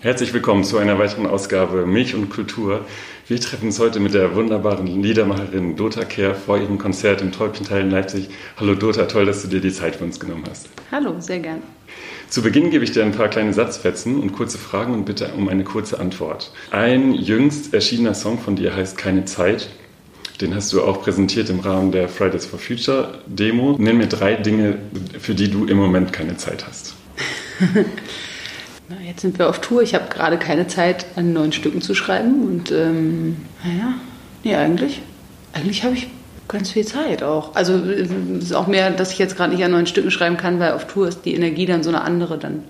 Herzlich willkommen zu einer weiteren Ausgabe Milch und Kultur. Wir treffen uns heute mit der wunderbaren Liedermacherin Dota Kehr vor ihrem Konzert im Täubchental in Leipzig. Hallo Dota, toll, dass du dir die Zeit für uns genommen hast. Hallo, sehr gern. Zu Beginn gebe ich dir ein paar kleine Satzfetzen und kurze Fragen und bitte um eine kurze Antwort. Ein jüngst erschienener Song von dir heißt Keine Zeit. Den hast du auch präsentiert im Rahmen der Fridays for Future Demo. Nenn mir drei Dinge, für die du im Moment keine Zeit hast. Na, jetzt sind wir auf Tour. Ich habe gerade keine Zeit, an neuen Stücken zu schreiben. Und ähm, naja, nee, eigentlich, eigentlich habe ich ganz viel Zeit auch. Also es ist auch mehr, dass ich jetzt gerade nicht an neuen Stücken schreiben kann, weil auf Tour ist die Energie dann so eine andere, dann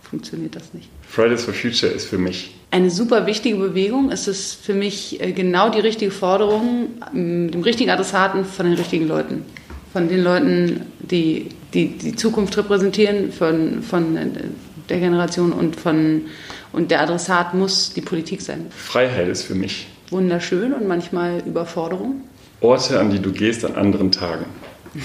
funktioniert das nicht. Fridays for Future ist für mich eine super wichtige Bewegung. Es ist für mich äh, genau die richtige Forderung, dem richtigen Adressaten von den richtigen Leuten. Von den Leuten, die die, die Zukunft repräsentieren, von, von äh, der Generation und von und der Adressat muss die Politik sein. Freiheit ist für mich wunderschön und manchmal Überforderung. Orte, an die du gehst an anderen Tagen.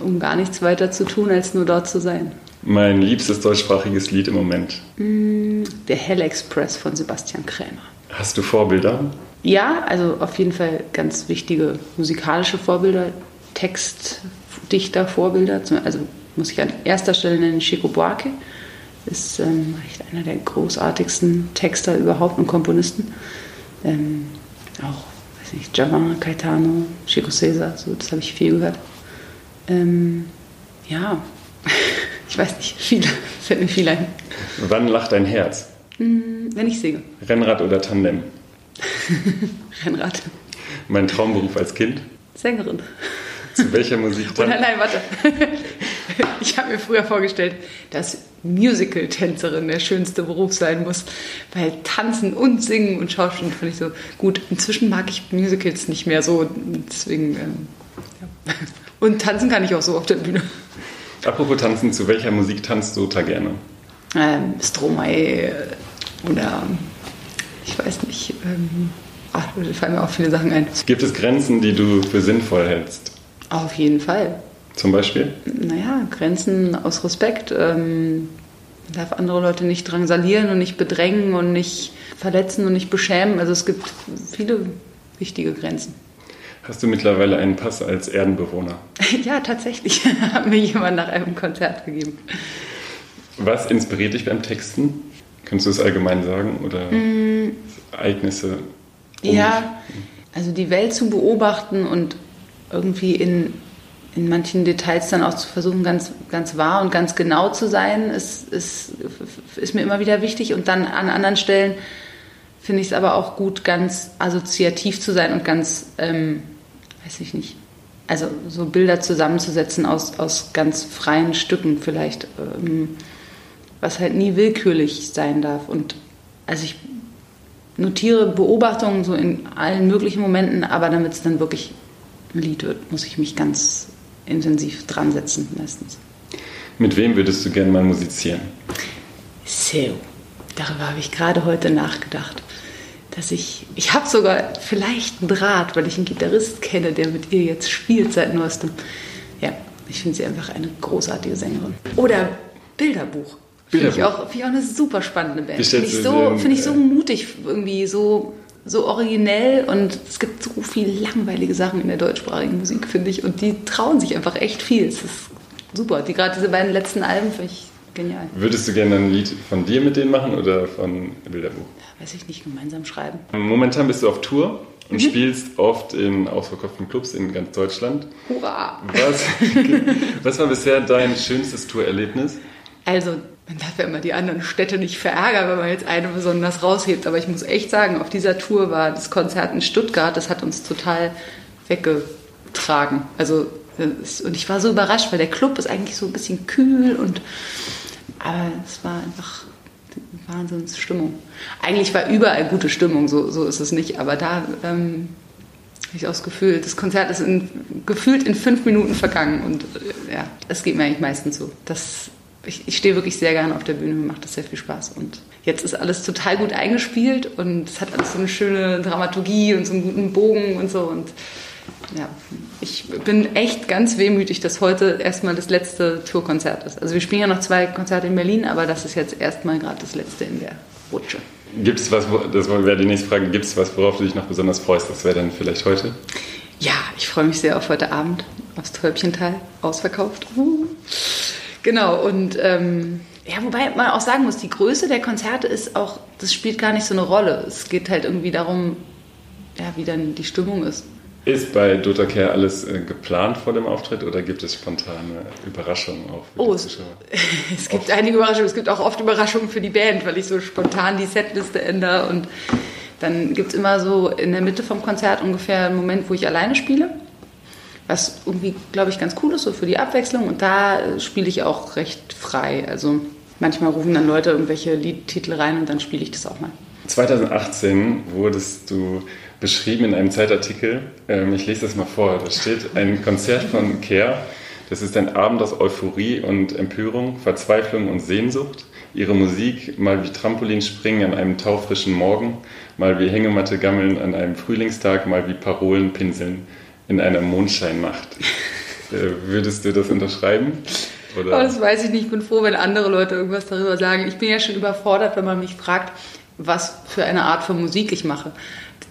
um gar nichts weiter zu tun, als nur dort zu sein. Mein liebstes deutschsprachiges Lied im Moment. Mm, der Hell Express von Sebastian Krämer. Hast du Vorbilder? Ja, also auf jeden Fall ganz wichtige musikalische Vorbilder, Textdichter, Vorbilder. Also muss ich an erster Stelle nennen Chico Buarque. Ist ähm, einer der großartigsten Texter überhaupt und Komponisten. Ähm, auch, weiß nicht, Javan, Caetano, Chico Cesar, so, das habe ich viel gehört. Ähm, ja, ich weiß nicht, viele, fällt mir viel ein. Wann lacht dein Herz? Hm, wenn ich singe. Rennrad oder Tandem? Rennrad. Mein Traumberuf als Kind? Sängerin. Zu welcher Musik dann? Oder nein, warte. Ich habe mir früher vorgestellt, dass Musical-Tänzerin der schönste Beruf sein muss, weil Tanzen und Singen und Schauspielen fand ich so gut. Inzwischen mag ich Musicals nicht mehr so, deswegen. Ähm, ja. Und tanzen kann ich auch so auf der Bühne. Apropos Tanzen, zu welcher Musik tanzt du da gerne? Ähm, Stromae äh, oder ich weiß nicht. Ähm, ach, da fallen mir auch viele Sachen ein. Gibt es Grenzen, die du für sinnvoll hältst? Auf jeden Fall. Zum Beispiel? Naja, Grenzen aus Respekt. Ähm, man darf andere Leute nicht drangsalieren und nicht bedrängen und nicht verletzen und nicht beschämen. Also es gibt viele wichtige Grenzen. Hast du mittlerweile einen Pass als Erdenbewohner? ja, tatsächlich. Hat mir jemand nach einem Konzert gegeben. Was inspiriert dich beim Texten? Kannst du es allgemein sagen? Oder mm. Ereignisse? Um ja, also die Welt zu beobachten und irgendwie in, in manchen Details dann auch zu versuchen, ganz, ganz wahr und ganz genau zu sein, ist, ist, ist mir immer wieder wichtig. Und dann an anderen Stellen finde ich es aber auch gut, ganz assoziativ zu sein und ganz, ähm, weiß ich nicht, also so Bilder zusammenzusetzen aus, aus ganz freien Stücken vielleicht, ähm, was halt nie willkürlich sein darf. Und also ich notiere Beobachtungen so in allen möglichen Momenten, aber damit es dann wirklich Lied wird, muss ich mich ganz intensiv dran setzen meistens. Mit wem würdest du gerne mal musizieren? So, darüber habe ich gerade heute nachgedacht. Dass ich, ich habe sogar vielleicht einen Draht, weil ich einen Gitarrist kenne, der mit ihr jetzt spielt seit neuestem. Ja, ich finde sie einfach eine großartige Sängerin. Oder Bilderbuch. Finde ich, auch, find ich auch eine super spannende Band. Finde ich, so, find ich so mutig, irgendwie so so originell und es gibt so viele langweilige Sachen in der deutschsprachigen Musik, finde ich. Und die trauen sich einfach echt viel. Es ist super. Die, gerade diese beiden letzten Alben finde ich genial. Würdest du gerne ein Lied von dir mit denen machen oder von Bilderbuch? Weiß ich nicht, gemeinsam schreiben. Momentan bist du auf Tour und mhm. spielst oft in ausverkauften Clubs in ganz Deutschland. Hurra! Was, was war bisher dein schönstes Tourerlebnis? Also man darf ja immer die anderen Städte nicht verärgern, wenn man jetzt eine besonders raushebt. Aber ich muss echt sagen, auf dieser Tour war das Konzert in Stuttgart, das hat uns total weggetragen. Also, und ich war so überrascht, weil der Club ist eigentlich so ein bisschen kühl und, aber es war einfach Wahnsinnsstimmung. Eigentlich war überall gute Stimmung, so, so ist es nicht, aber da ähm, habe ich auch das Gefühl, das Konzert ist in, gefühlt in fünf Minuten vergangen und äh, ja, es geht mir eigentlich meistens so. Das ich, ich stehe wirklich sehr gerne auf der Bühne, mir macht das sehr viel Spaß. Und jetzt ist alles total gut eingespielt und es hat alles so eine schöne Dramaturgie und so einen guten Bogen und so. Und ja, ich bin echt ganz wehmütig, dass heute erstmal das letzte Tourkonzert ist. Also wir spielen ja noch zwei Konzerte in Berlin, aber das ist jetzt erstmal gerade das letzte in der Rutsche. Gibt es was, das wäre die nächste Frage, gibt es was, worauf du dich noch besonders freust? Das wäre dann vielleicht heute? Ja, ich freue mich sehr auf heute Abend, aufs Täubchental, ausverkauft. Uh. Genau, und ähm, ja, wobei man auch sagen muss, die Größe der Konzerte ist auch, das spielt gar nicht so eine Rolle. Es geht halt irgendwie darum, ja, wie dann die Stimmung ist. Ist bei Dota Care alles äh, geplant vor dem Auftritt oder gibt es spontane Überraschungen auch für oh, die Zuschauer? Es, gibt oft. einige Überraschungen. Es gibt auch oft Überraschungen für die Band, weil ich so spontan die Setliste ändere. Und dann gibt es immer so in der Mitte vom Konzert ungefähr einen Moment, wo ich alleine spiele. Was irgendwie, glaube ich, ganz cool ist, so für die Abwechslung. Und da äh, spiele ich auch recht frei. Also manchmal rufen dann Leute irgendwelche Liedtitel rein und dann spiele ich das auch mal. 2018 wurdest du beschrieben in einem Zeitartikel. Ähm, ich lese das mal vor. Da steht ein Konzert von Care. Das ist ein Abend aus Euphorie und Empörung, Verzweiflung und Sehnsucht. Ihre Musik mal wie Trampolinspringen an einem taufrischen Morgen, mal wie Hängematte gammeln an einem Frühlingstag, mal wie Parolen pinseln in einer Mondscheinmacht. Äh, würdest du das unterschreiben? Oder? Oh, das weiß ich nicht. Ich bin froh, wenn andere Leute irgendwas darüber sagen. Ich bin ja schon überfordert, wenn man mich fragt, was für eine Art von Musik ich mache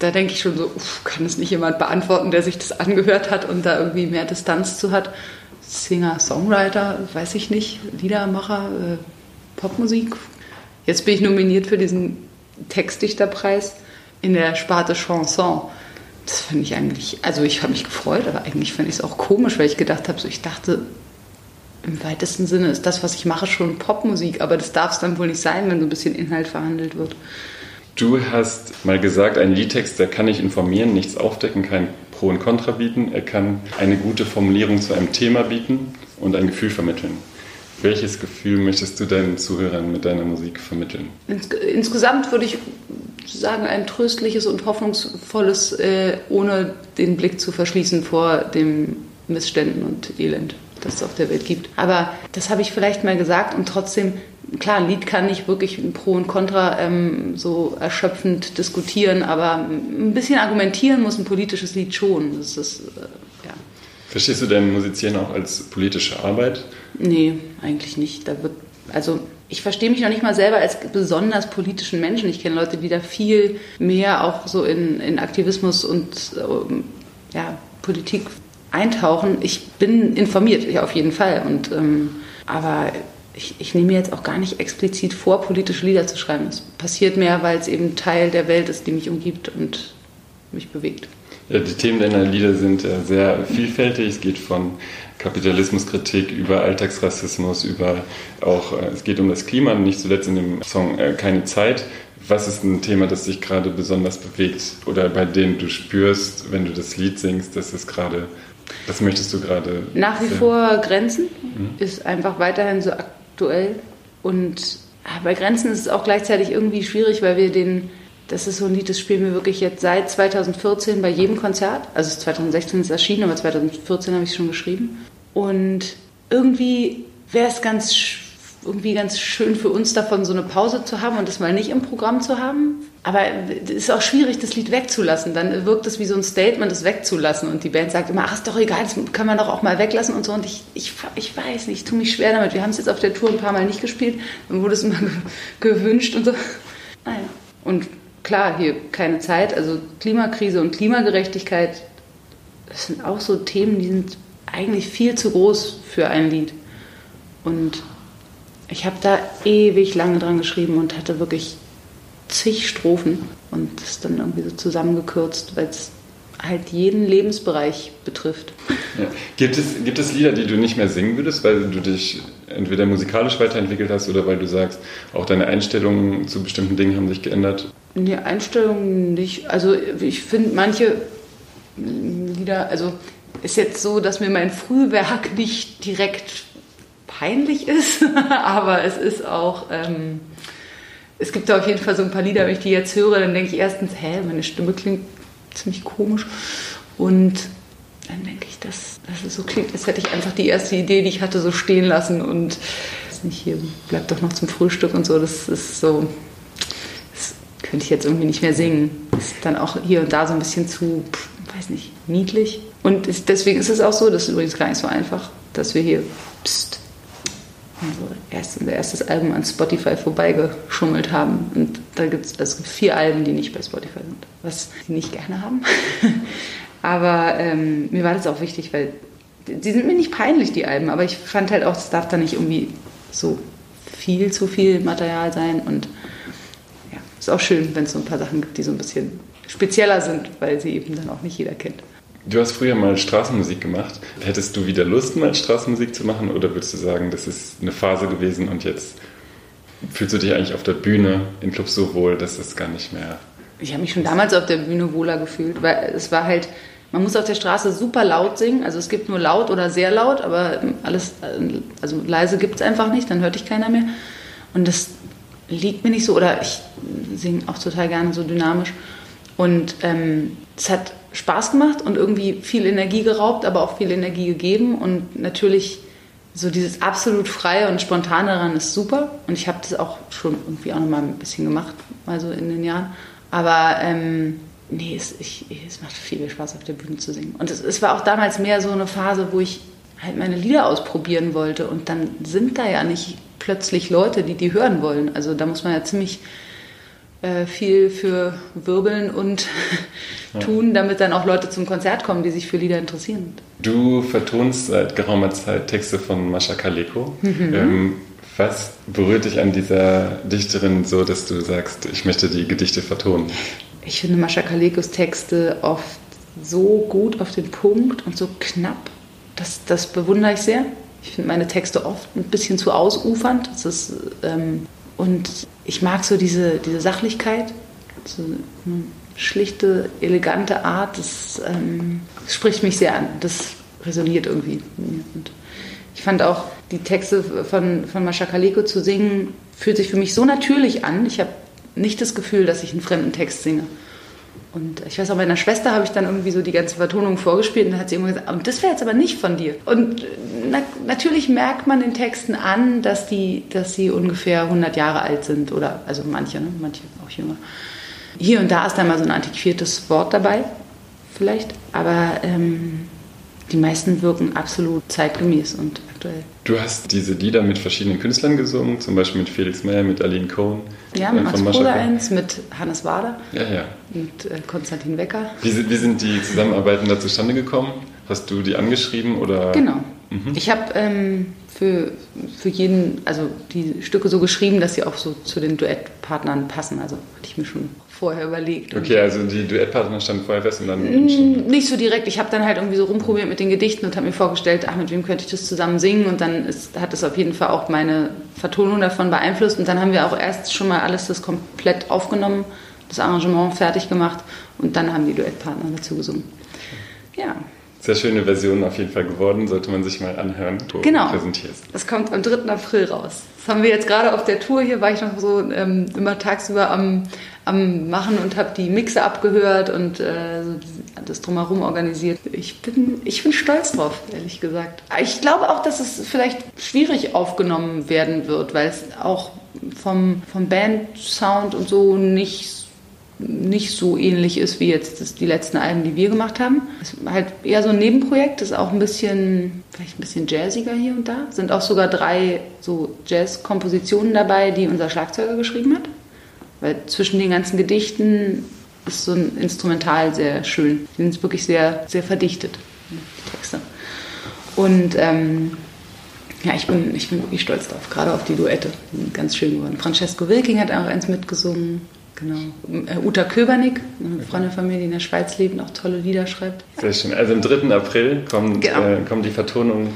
da denke ich schon so, uff, kann es nicht jemand beantworten, der sich das angehört hat und da irgendwie mehr Distanz zu hat. Singer, Songwriter, weiß ich nicht, Liedermacher, äh, Popmusik. Jetzt bin ich nominiert für diesen Textdichterpreis in der Sparte Chanson. Das fand ich eigentlich, also ich habe mich gefreut, aber eigentlich fand ich es auch komisch, weil ich gedacht habe, so ich dachte, im weitesten Sinne ist das, was ich mache, schon Popmusik, aber das darf es dann wohl nicht sein, wenn so ein bisschen Inhalt verhandelt wird. Du hast mal gesagt, ein Liedtext, der kann nicht informieren, nichts aufdecken, kein Pro und Contra bieten. Er kann eine gute Formulierung zu einem Thema bieten und ein Gefühl vermitteln. Welches Gefühl möchtest du deinen Zuhörern mit deiner Musik vermitteln? Insgesamt würde ich sagen, ein tröstliches und hoffnungsvolles, äh, ohne den Blick zu verschließen vor den Missständen und Elend, das es auf der Welt gibt. Aber das habe ich vielleicht mal gesagt und trotzdem klar, ein Lied kann nicht wirklich Pro und Contra ähm, so erschöpfend diskutieren, aber ein bisschen argumentieren muss ein politisches Lied schon. Das ist, äh, ja. Verstehst du dein Musizieren auch als politische Arbeit? Nee, eigentlich nicht. Da wird, also ich verstehe mich noch nicht mal selber als besonders politischen Menschen. Ich kenne Leute, die da viel mehr auch so in, in Aktivismus und ähm, ja, Politik eintauchen. Ich bin informiert, ja, auf jeden Fall. Und, ähm, aber ich, ich nehme mir jetzt auch gar nicht explizit vor, politische Lieder zu schreiben. Es passiert mehr, weil es eben Teil der Welt ist, die mich umgibt und mich bewegt. Ja, die Themen deiner Lieder sind äh, sehr vielfältig. Es geht von Kapitalismuskritik über Alltagsrassismus, über auch, äh, es geht um das Klima, nicht zuletzt in dem Song äh, Keine Zeit. Was ist ein Thema, das dich gerade besonders bewegt oder bei dem du spürst, wenn du das Lied singst, dass es gerade, das möchtest du gerade? Nach wie vor Grenzen mhm. ist einfach weiterhin so aktuell. Und ah, bei Grenzen ist es auch gleichzeitig irgendwie schwierig, weil wir den, das ist so ein Lied, das spielen wir wirklich jetzt seit 2014 bei jedem Konzert. Also 2016 ist es erschienen, aber 2014 habe ich es schon geschrieben. Und irgendwie wäre es ganz irgendwie ganz schön für uns davon so eine Pause zu haben und das mal nicht im Programm zu haben. Aber es ist auch schwierig, das Lied wegzulassen. Dann wirkt es wie so ein Statement, das wegzulassen. Und die Band sagt immer, ach, ist doch egal, das kann man doch auch mal weglassen und so. Und ich, ich, ich weiß nicht, ich tue mich schwer damit. Wir haben es jetzt auf der Tour ein paar Mal nicht gespielt. Dann wurde es immer gewünscht und so. Naja. Und klar, hier keine Zeit. Also Klimakrise und Klimagerechtigkeit, das sind auch so Themen, die sind eigentlich viel zu groß für ein Lied. Und ich habe da ewig lange dran geschrieben und hatte wirklich zig Strophen und das dann irgendwie so zusammengekürzt, weil es halt jeden Lebensbereich betrifft. Ja. Gibt, es, gibt es Lieder, die du nicht mehr singen würdest, weil du dich entweder musikalisch weiterentwickelt hast oder weil du sagst, auch deine Einstellungen zu bestimmten Dingen haben sich geändert? Nee, Einstellungen nicht. Also ich finde manche Lieder, also ist jetzt so, dass mir mein Frühwerk nicht direkt peinlich ist, aber es ist auch, ähm, es gibt da auf jeden Fall so ein paar Lieder, wenn ich die jetzt höre, dann denke ich erstens, hä, meine Stimme klingt ziemlich komisch und dann denke ich, dass, dass es so klingt, als hätte ich einfach die erste Idee, die ich hatte, so stehen lassen und nicht hier bleibt doch noch zum Frühstück und so, das ist so, könnte ich jetzt irgendwie nicht mehr singen. Ist dann auch hier und da so ein bisschen zu, weiß nicht, niedlich. Und deswegen ist es auch so, das ist übrigens gar nicht so einfach, dass wir hier pst, unser, erst, unser erstes Album an Spotify vorbeigeschummelt haben. Und da gibt es also vier Alben, die nicht bei Spotify sind, was sie nicht gerne haben. aber ähm, mir war das auch wichtig, weil die sind mir nicht peinlich, die Alben, aber ich fand halt auch, es darf da nicht irgendwie so viel zu viel Material sein und ist auch schön, wenn es so ein paar Sachen gibt, die so ein bisschen spezieller sind, weil sie eben dann auch nicht jeder kennt. Du hast früher mal Straßenmusik gemacht. Hättest du wieder Lust, mal Straßenmusik zu machen oder würdest du sagen, das ist eine Phase gewesen und jetzt fühlst du dich eigentlich auf der Bühne in Clubs so wohl, dass es gar nicht mehr. Ich habe mich schon damals auf der Bühne wohler gefühlt, weil es war halt, man muss auf der Straße super laut singen. Also es gibt nur laut oder sehr laut, aber alles, also leise gibt es einfach nicht, dann hört dich keiner mehr. Und das liegt mir nicht so, oder ich singe auch total gerne so dynamisch. Und ähm, es hat Spaß gemacht und irgendwie viel Energie geraubt, aber auch viel Energie gegeben. Und natürlich so dieses absolut freie und spontane daran ist super. Und ich habe das auch schon irgendwie auch noch mal ein bisschen gemacht, also in den Jahren. Aber ähm, nee, es, ich, es macht viel Spaß, auf der Bühne zu singen. Und es, es war auch damals mehr so eine Phase, wo ich halt meine Lieder ausprobieren wollte. Und dann sind da ja nicht plötzlich Leute, die die hören wollen. Also da muss man ja ziemlich äh, viel für wirbeln und tun, damit dann auch Leute zum Konzert kommen, die sich für Lieder interessieren. Du vertonst seit geraumer Zeit Texte von Mascha Kaleko. Mhm. Ähm, was berührt dich an dieser Dichterin so, dass du sagst, ich möchte die Gedichte vertonen? Ich finde Mascha Kalekos Texte oft so gut auf den Punkt und so knapp. Das, das bewundere ich sehr. Ich finde meine Texte oft ein bisschen zu ausufernd. Das ist, ähm, und ich mag so diese, diese Sachlichkeit, so eine schlichte, elegante Art, das, ähm, das spricht mich sehr an. Das resoniert irgendwie. Und ich fand auch die Texte von, von Mascha Kaleko zu singen, fühlt sich für mich so natürlich an. Ich habe nicht das Gefühl, dass ich einen fremden Text singe. Und ich weiß auch, meiner Schwester habe ich dann irgendwie so die ganze Vertonung vorgespielt und dann hat sie immer gesagt, das wäre jetzt aber nicht von dir. Und na, natürlich merkt man den Texten an, dass, die, dass sie ungefähr 100 Jahre alt sind oder, also manche, ne? manche auch jünger. Hier und da ist dann mal so ein antiquiertes Wort dabei, vielleicht, aber ähm, die meisten wirken absolut zeitgemäß und aktuell. Du hast diese Lieder mit verschiedenen Künstlern gesungen, zum Beispiel mit Felix Meyer, mit Aline Cohn. Ja, mit Max Bruder eins, mit Hannes Wader. Ja, ja. Mit äh, Konstantin Wecker. Wie, wie, sind die Zusammenarbeiten da zustande gekommen? Hast du die angeschrieben oder? Genau. Mhm. Ich habe ähm, für, für jeden, also die Stücke so geschrieben, dass sie auch so zu den Duettpartnern passen. Also hatte ich mir schon vorher überlegt. Okay, also die Duettpartner standen vorher fest und dann... Nicht so direkt. Ich habe dann halt irgendwie so rumprobiert mit den Gedichten und habe mir vorgestellt, ach, mit wem könnte ich das zusammen singen? Und dann ist, hat es auf jeden Fall auch meine Vertonung davon beeinflusst. Und dann haben wir auch erst schon mal alles das komplett aufgenommen, das Arrangement fertig gemacht und dann haben die Duettpartner dazu gesungen. Ja. Sehr schöne Version auf jeden Fall geworden, sollte man sich mal anhören, wo genau. du präsentierst. Das kommt am 3. April raus. Das haben wir jetzt gerade auf der Tour. Hier war ich noch so ähm, immer tagsüber am, am Machen und habe die Mixe abgehört und äh, das drumherum organisiert. Ich bin, ich bin stolz drauf, ehrlich gesagt. Ich glaube auch, dass es vielleicht schwierig aufgenommen werden wird, weil es auch vom, vom Band-Sound und so nicht so nicht so ähnlich ist wie jetzt das, die letzten Alben, die wir gemacht haben. Es ist halt eher so ein Nebenprojekt, ist auch ein bisschen, vielleicht ein bisschen jazziger hier und da. Sind auch sogar drei so Jazz-Kompositionen dabei, die unser Schlagzeuger geschrieben hat. Weil zwischen den ganzen Gedichten ist so ein Instrumental sehr schön. Die sind wirklich sehr, sehr verdichtet, die Texte. Und ähm, ja, ich bin, ich bin wirklich stolz drauf, gerade auf die Duette. Die sind ganz schön geworden. Francesco Wilking hat auch eins mitgesungen. Genau. Äh, Uta Köbernick, eine Freundin von mir, die in der Schweiz lebt und auch tolle Lieder schreibt. Sehr schön. Also am 3. April kommt, genau. äh, kommt die Vertonung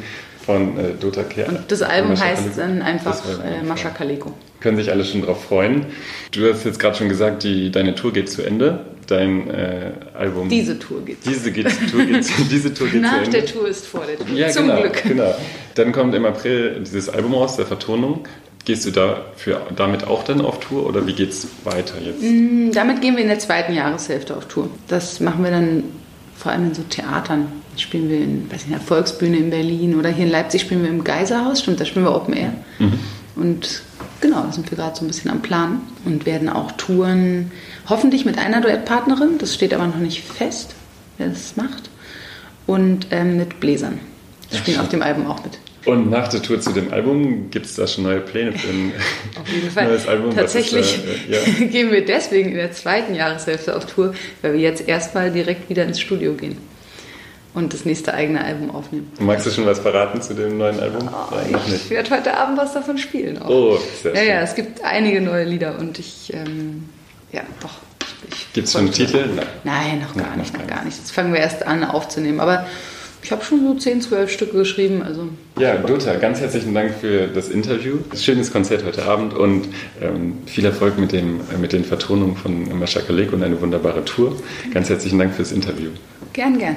von äh, Dota Kerr. Und das Album heißt dann einfach äh, Mascha Kaleko. Können sich alle schon drauf freuen. Du hast jetzt gerade schon gesagt, die, deine Tour geht zu Ende. Dein äh, Album. Diese Tour geht diese, geht, Tour geht, diese Tour geht Nach zu Ende. der Tour ist vor der Tour. Ja, Zum genau, Glück. Genau. Dann kommt im April dieses Album raus, der Vertonung. Gehst du dafür, damit auch dann auf Tour oder wie geht es weiter jetzt? Mm, damit gehen wir in der zweiten Jahreshälfte auf Tour. Das machen wir dann vor allem in so Theatern. Spielen wir in, weiß nicht, in der Volksbühne in Berlin oder hier in Leipzig spielen wir im Geiserhaus, stimmt, da spielen wir Open Air. Mhm. Und genau, da sind wir gerade so ein bisschen am Plan und werden auch touren, hoffentlich mit einer Duettpartnerin, das steht aber noch nicht fest. der das macht. Und ähm, mit Bläsern. Die spielen auf dem Album auch mit. Und nach der Tour zu dem Album gibt es da schon neue Pläne für ein neues Album? Tatsächlich da, äh, ja. gehen wir deswegen in der zweiten Jahreshälfte auf Tour, weil wir jetzt erstmal direkt wieder ins Studio gehen und das nächste eigene Album aufnehmen. Magst du schon was verraten zu dem neuen Album? Oh, ja, ich werde heute Abend was davon spielen. Auch. Oh, sehr ja, schön. Ja, es gibt einige neue Lieder und ich, ähm, ja, doch. Gibt es schon einen Titel? Nein. Nein, noch gar Nein, nicht, noch gar nicht. Jetzt fangen wir erst an aufzunehmen. Aber ich habe schon so 10, 12 Stücke geschrieben. Also ja, Dota, ganz herzlichen Dank für das Interview. Schönes Konzert heute Abend und ähm, viel Erfolg mit, dem, äh, mit den Vertonungen von Mascha Kalek und eine wunderbare Tour. Ganz herzlichen Dank fürs Interview. Gern, gern.